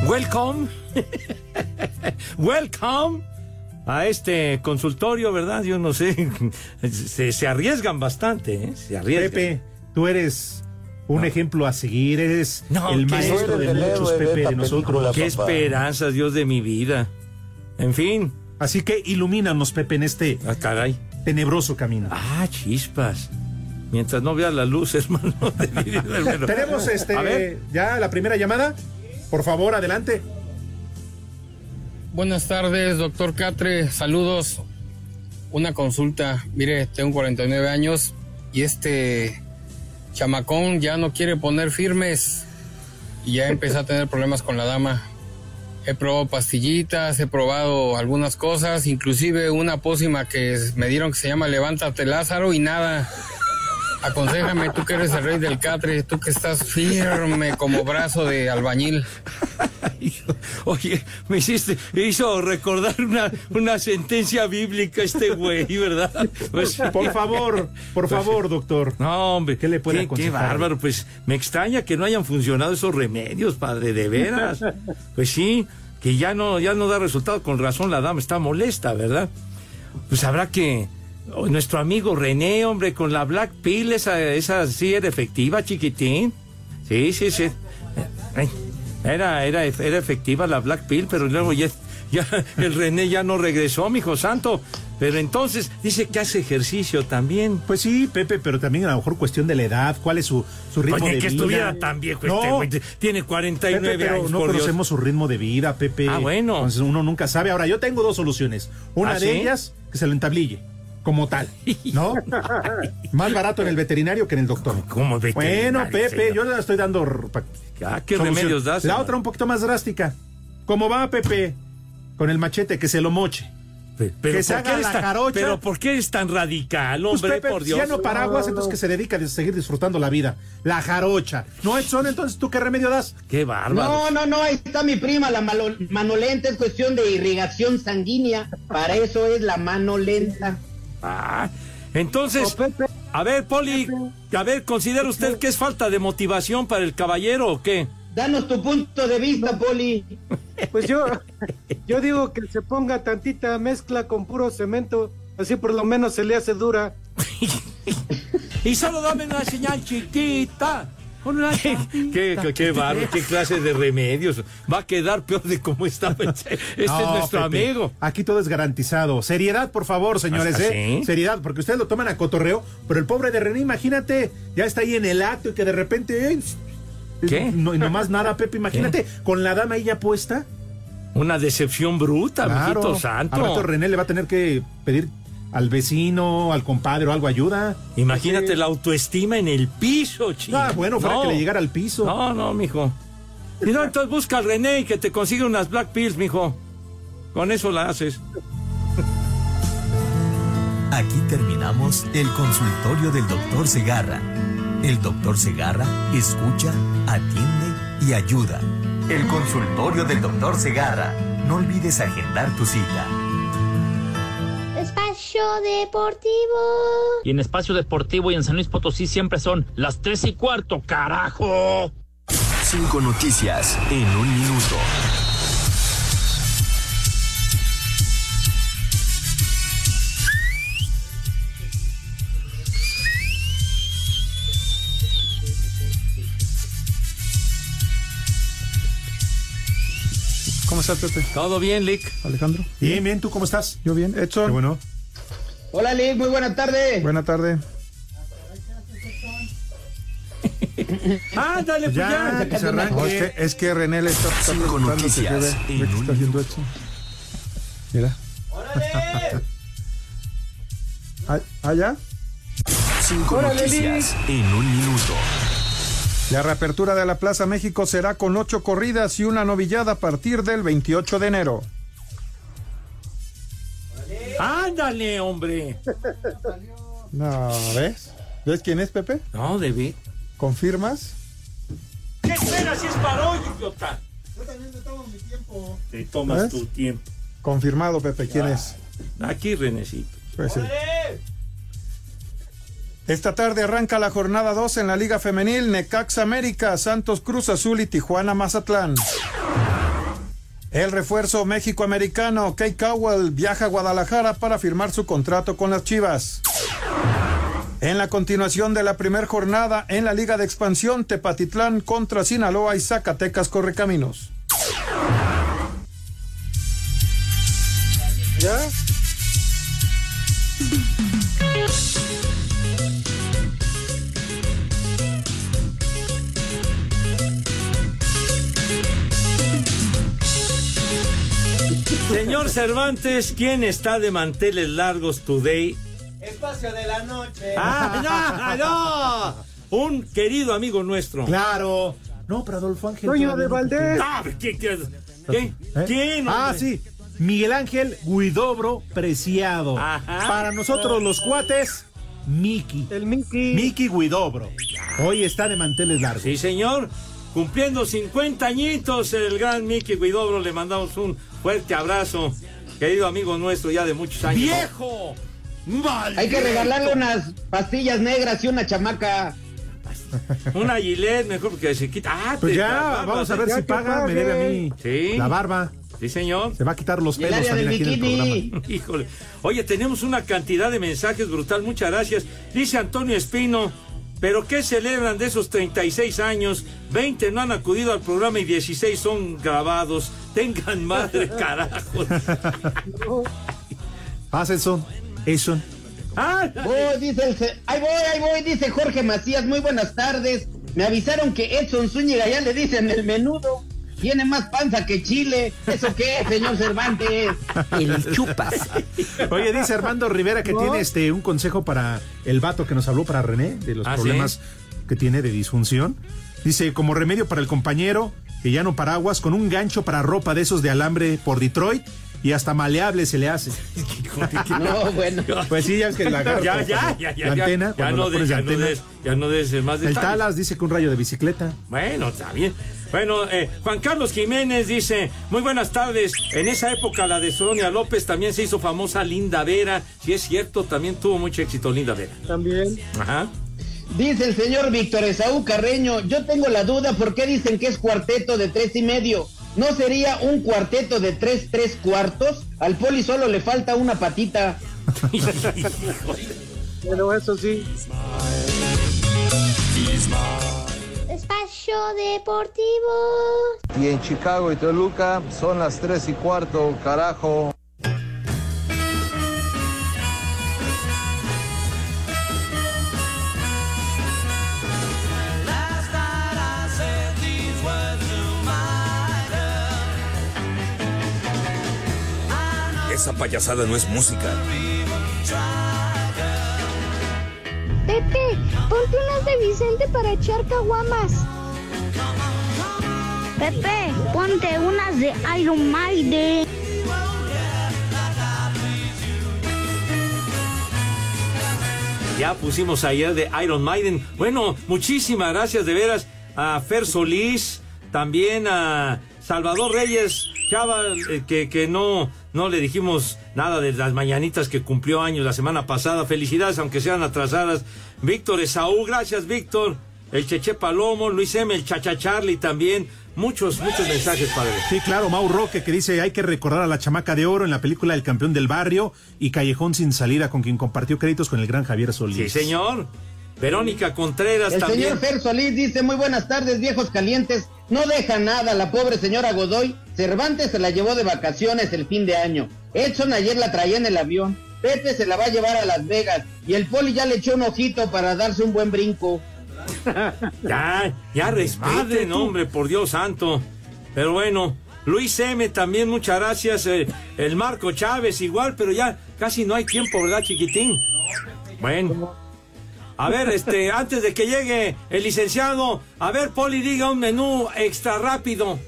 Welcome. Welcome a este consultorio, ¿verdad? Yo no sé. Se, se arriesgan bastante, ¿eh? Se arriesgan. Pepe, tú eres un ejemplo a seguir, eres No, el maestro de el muchos, de Pepe, de nosotros. Qué esperanzas, Dios de mi vida. En fin. Así que ilumínanos, Pepe, en este caray. tenebroso camino. Ah, chispas. Mientras no vea la luz, hermano. de mi vida, hermano. Tenemos A este ver. ya la primera llamada. Por favor, adelante. Buenas tardes, doctor Catre. Saludos. Una consulta. Mire, tengo 49 años y este chamacón ya no quiere poner firmes y ya empecé a tener problemas con la dama. He probado pastillitas, he probado algunas cosas, inclusive una pócima que me dieron que se llama Levántate Lázaro y nada. Aconsejame, tú que eres el rey del catre, tú que estás firme como brazo de albañil. Oye, me hiciste, me hizo recordar una, una sentencia bíblica este güey, ¿verdad? Pues, Por favor, por favor, doctor. No, hombre. ¿Qué le puede qué, qué aconsejar? bárbaro. Pues me extraña que no hayan funcionado esos remedios, padre, de veras. Pues sí, que ya no, ya no da resultado. Con razón la dama está molesta, ¿verdad? Pues habrá que. Nuestro amigo René, hombre, con la Black Pill, esa, esa sí era efectiva, chiquitín. Sí, sí, sí. Era, era, era efectiva la Black Pill, pero luego ya, ya el René ya no regresó, mijo santo. Pero entonces dice que hace ejercicio también. Pues sí, Pepe, pero también a lo mejor cuestión de la edad, cuál es su, su ritmo Oye, de que vida. estuviera tan viejo este No, güey. Tiene 49 Pepe, pero años, no por Dios. conocemos su ritmo de vida, Pepe. Ah, bueno. Entonces uno nunca sabe. Ahora, yo tengo dos soluciones. Una ¿Ah, de sí? ellas, que se lo entablille, como tal, ¿no? Más barato en el veterinario que en el doctor. ¿Cómo veterinario, Bueno, Pepe, señor? yo le estoy dando... Ah, ¿qué solución. remedios das? La otra un poquito más drástica. ¿Cómo va, Pepe? Con el machete, que se lo moche. Pero que se ¿por qué haga la tan- jarocha. Pero ¿por qué eres tan radical, Pues, hombre? Pepe, por si Dios. ya no paraguas, entonces que se dedica a seguir disfrutando la vida. La jarocha. ¿No, Edson? Entonces, ¿tú qué remedio das? Qué No, no, no, ahí está mi prima, la malo- mano lenta es cuestión de irrigación sanguínea. Para eso es la mano lenta. Ah, entonces, a ver, Poli, a ver, ¿considera usted que es falta de motivación para el caballero o qué? Danos tu punto de vista, Poli. Pues yo, yo digo que se ponga tantita mezcla con puro cemento, así por lo menos se le hace dura. Y solo dame una señal chiquita. ¿Qué, qué, qué bárbaro, qué clase de remedios. Va a quedar peor de cómo estaba. Este es nuestro Pepe, amigo. Aquí todo es garantizado. Seriedad, por favor, señores, ¿Ah, ¿eh? sí? Seriedad, porque ustedes lo toman a cotorreo, pero el pobre de René, imagínate, ya está ahí en el acto y que de repente. ¿Qué? No, y nomás nada, Pepe, imagínate, con la dama ahí ya puesta. Una decepción bruta, Claro. mijito santo. Al rato René le va a tener que pedir al vecino, al compadre o algo ayuda. Imagínate la autoestima en el piso, chico. Ah, bueno, para que le llegara al piso. No, no, mijo. Y no, entonces busca al René y que te consiga unas Black Pills, mijo. Con eso la haces. Aquí terminamos el consultorio del doctor Segarra. El doctor Segarra escucha, atiende y ayuda. El consultorio del doctor Segarra. No olvides agendar tu cita. Espacio Deportivo. Y en Espacio Deportivo y en San Luis Potosí siempre son las tres y cuarto, carajo. Cinco noticias en un minuto. ¿Cómo estás, Pepe? ¿Todo bien, Lick? Alejandro. Bien, bien, ¿tú cómo estás? Yo bien. Edson. Qué bueno. Hola, Lick, muy buena tarde. Buena tarde. Ándale, pues ya. Ya, que se arranque. No, es, que, es que René le está, está que noticias ve, ve que un está haciendo Edson. Mira. Ah, ¿Ah, ya? Cinco noticias en un minuto. La reapertura de la Plaza México será con ocho corridas y una novillada a partir del 28 de enero. Ándale, hombre. No, ¿ves? ¿Ves quién es, Pepe? No, David. ¿Confirmas? ¿Qué esperas si es para hoy, idiota? Yo también te tomo mi tiempo. Te tomas ¿Ves? tu tiempo. Confirmado, Pepe, ¿quién Ah. es? Aquí, Renecito. Pues sí. Esta tarde arranca la jornada 2 en la Liga Femenil, Necaxa América, Santos Cruz Azul y Tijuana Mazatlán. El refuerzo México-americano, Kay Cowell, viaja a Guadalajara para firmar su contrato con las Chivas. En la continuación de la primera jornada en la Liga de Expansión, Tepatitlán contra Sinaloa y Zacatecas Correcaminos. ¿Ya? Señor Cervantes, ¿quién está de manteles largos today? Espacio de la noche. ¡Ah, no! no! Un querido amigo nuestro. Claro. No, pero Adolfo Ángel. Toño de Valdés. Ah, ¿qué- qué- qué- ¿Eh? ¿Quién? Ah, sí. Miguel Ángel Guidobro Preciado. Ajá. Para nosotros los cuates, Miki. El Mickey. Miki Guidobro. Hoy está de manteles largos. Sí, señor. Cumpliendo 50 añitos, el gran Mickey Guidobro, le mandamos un fuerte abrazo. Querido amigo nuestro, ya de muchos años. ¡Viejo! Hay que regalarle unas pastillas negras y una chamaca. Una gilet, mejor porque se quita. Ah, Pues ya, barba, vamos a ver si paga, me debe a mí. Sí. La barba. Sí, señor. Se va a quitar los pelos también aquí en el bikini. programa. Híjole. Oye, tenemos una cantidad de mensajes brutal. Muchas gracias. Dice Antonio Espino. ¿Pero qué celebran de esos 36 años? 20 no han acudido al programa y 16 son grabados. Tengan madre, carajo. Haz eso. Eso. Ah, Voy, dice el ahí voy, ahí voy, dice Jorge Macías, muy buenas tardes. Me avisaron que Edson Zúñiga ya le dicen el menudo. Tiene más panza que chile. ¿Eso qué, señor Cervantes? El chupas. Oye, dice Armando Rivera que tiene este un consejo para el vato que nos habló para René de los ¿Ah, problemas que tiene de disfunción. Dice, como remedio para el compañero, que ya no paraguas, con un gancho para ropa de esos de alambre por Detroit y hasta maleable se le hace. No, bueno. Pues sí, ya es que la ya, ya, ya, ya. la antena, ya, no des, pones de ya, no antena. des, ya no des más El. Talas dice que un rayo de bicicleta. Bueno, está bien. Bueno, eh, Juan Carlos Jiménez dice, muy buenas tardes. En esa época la de Sonia López también se hizo famosa Linda Vera. Si es cierto, también tuvo mucho éxito Linda Vera. También. Ajá. Dice el señor Víctor Esaú Carreño, yo tengo la duda por qué dicen que es cuarteto de tres y medio. ¿No sería un cuarteto de tres tres cuartos? Al poli solo le falta una patita. Pero eso sí. Espacio Deportivo. Y en Chicago y Toluca son las 3 y cuarto, carajo. Esa payasada no es música. Pepe, ponte unas de Vicente para echar caguamas. Pepe, ponte unas de Iron Maiden. Ya pusimos ayer de Iron Maiden. Bueno, muchísimas gracias de veras a Fer Solís, también a Salvador Reyes, Chava, eh, que, que no, no le dijimos nada de las mañanitas que cumplió años la semana pasada. Felicidades, aunque sean atrasadas. Víctor Esaú, gracias Víctor. El Cheche Palomo, Luis M, el Chacha Charlie también. Muchos, muchos mensajes, padre. Sí, claro, Mau Roque que dice hay que recordar a la chamaca de oro en la película El campeón del barrio y Callejón sin salida con quien compartió créditos con el gran Javier Solís. Sí, señor. Verónica Contreras El también. señor Fer Solís dice, muy buenas tardes, viejos calientes. No deja nada la pobre señora Godoy. Cervantes se la llevó de vacaciones el fin de año. Edson ayer la traía en el avión. Pepe se la va a llevar a Las Vegas. Y el poli ya le echó un ojito para darse un buen brinco. Ya, ya respeten, hombre, por Dios santo. Pero bueno, Luis M también, muchas gracias. eh, el Marco Chávez igual, pero ya casi no hay tiempo, ¿verdad, chiquitín? Bueno. A ver, este, antes de que llegue el licenciado, a ver, Poli, diga un menú extra rápido.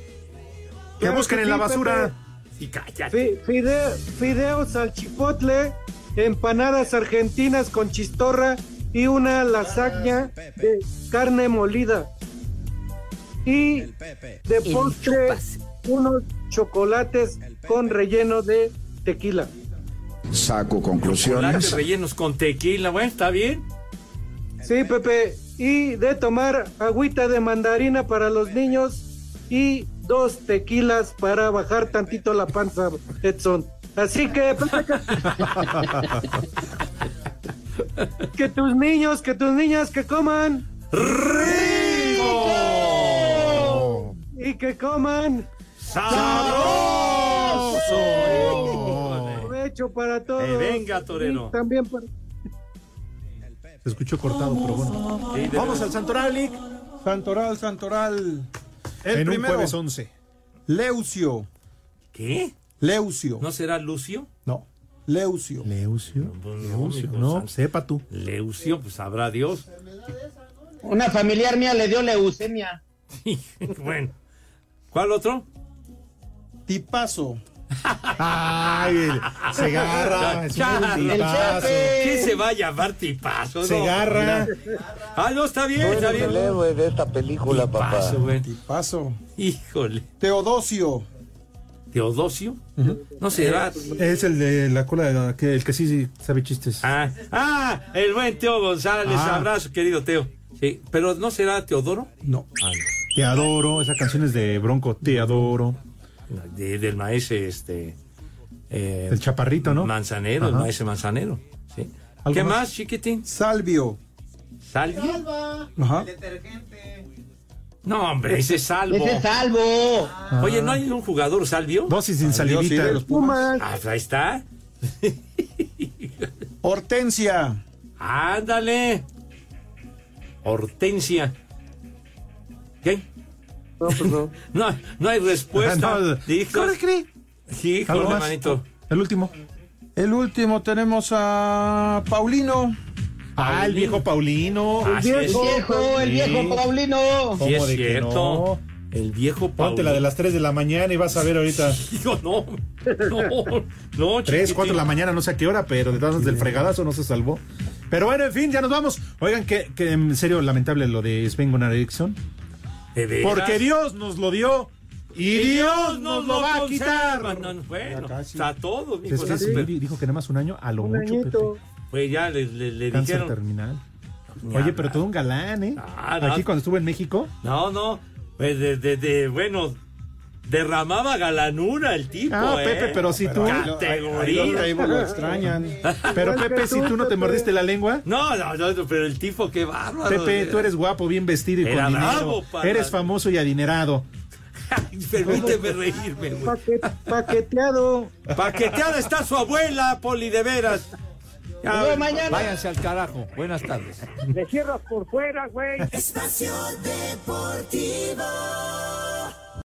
Que busquen en la basura. Y cállate. Fi- fide- fideos al chipotle empanadas argentinas con chistorra y una lasaña de carne molida. Y de postre unos chocolates con relleno de tequila. Saco Chocolates conclusiones. rellenos con tequila, bueno, está bien. Sí, Pepe. Y de tomar agüita de mandarina para los niños y dos tequilas para bajar tantito la panza, Edson. Así que, que, que tus niños, que tus niñas que coman rico y que coman ¡Sabroso! Provecho para todos. Eh, venga, torero. Y también para Se escuchó cortado, pero bueno. Sí, Vamos al Santoral, Lick. Santoral, Santoral. El en un primero. jueves 11. Leucio. ¿Qué? Leucio. ¿No será Lucio? No. Leucio. Leucio. Pues Leucio, no, sepa tú. Leucio, pues sabrá Dios. Una familiar mía le dio leucemia. bueno. ¿Cuál otro? Tipazo. Ay, se agarra. es un tipazo. ¿Quién se va a llamar tipazo? Se No, agarra. Ah, no, está bien, está bien. héroe de esta película, Tipazo, güey. Tipazo. Híjole. Teodosio. ¿Teodosio? No será. Es el de la cola, que, el que sí sabe chistes. Ah, ah, el buen Teo González. Ah. Abrazo, querido Teo. Sí, pero ¿no será Teodoro? No. Ah, Te adoro. Esa canción es de Bronco. Te adoro. De- del maestro, este. eh, El chaparrito, ¿no? Manzanero, el maestro Manzanero. Sí. ¿Algo ¿Qué más? más, chiquitín? Salvio. ¿Salvio? Ajá. No, hombre, ese es salvo. Ese es salvo. Oye, ¿no hay un jugador salvio? Dosis sin sí, salivita. de los Pumas. Ah, ahí está. Hortensia. Ándale. Hortensia. ¿Qué? No, pues no. No, no hay respuesta. Ah, no. Dijo. Corre, Cri. Sí, hermanito. El último. El último tenemos a Paulino. Ah, el viejo Paulino. Ah, sí, El es- viejo, el viejo Sí. Paulino. sí ¿Cómo es cierto. El viejo Ponte la de las 3 de la mañana y vas a ver ahorita. Digo, no. No, no, 3, chiquitín. 4 de la mañana, no sé a qué hora, pero de todas del fregadazo no se salvó. Pero bueno, en fin, ya nos vamos. Oigan, que, que en serio lamentable lo de Sven Gunnar Eriksson. Porque Dios nos lo dio y Dios nos lo va a quitar. No, no, bueno, está todo, mijo. Es que dijo que nada más un año, a lo Un mucho. Pepe. Pues ya le, le, le dijeron. terminal. Ni Oye, hablar. pero todo un galán, ¿eh? Ah, no. Aquí cuando estuvo en México. No, no. Pues de, de, de- bueno, derramaba galanura el tipo. Ah, ¿eh? Pepe, pero si tú. Ahí lo- ahí lo- ahí lo extrañan. Pero Pepe, si tú no te mordiste la lengua. No, no, no, pero el tipo, qué bárbaro. Pepe, tú eres guapo, bien vestido y Era con dinero. para- Eres famoso y adinerado. Permíteme reírme, güey. Paque- paqueteado. Paqueteada está su abuela, Poli, de veras. Ya, mañana. Váyanse al carajo. Buenas tardes. Le cierras por fuera, güey. Espacio Deportivo.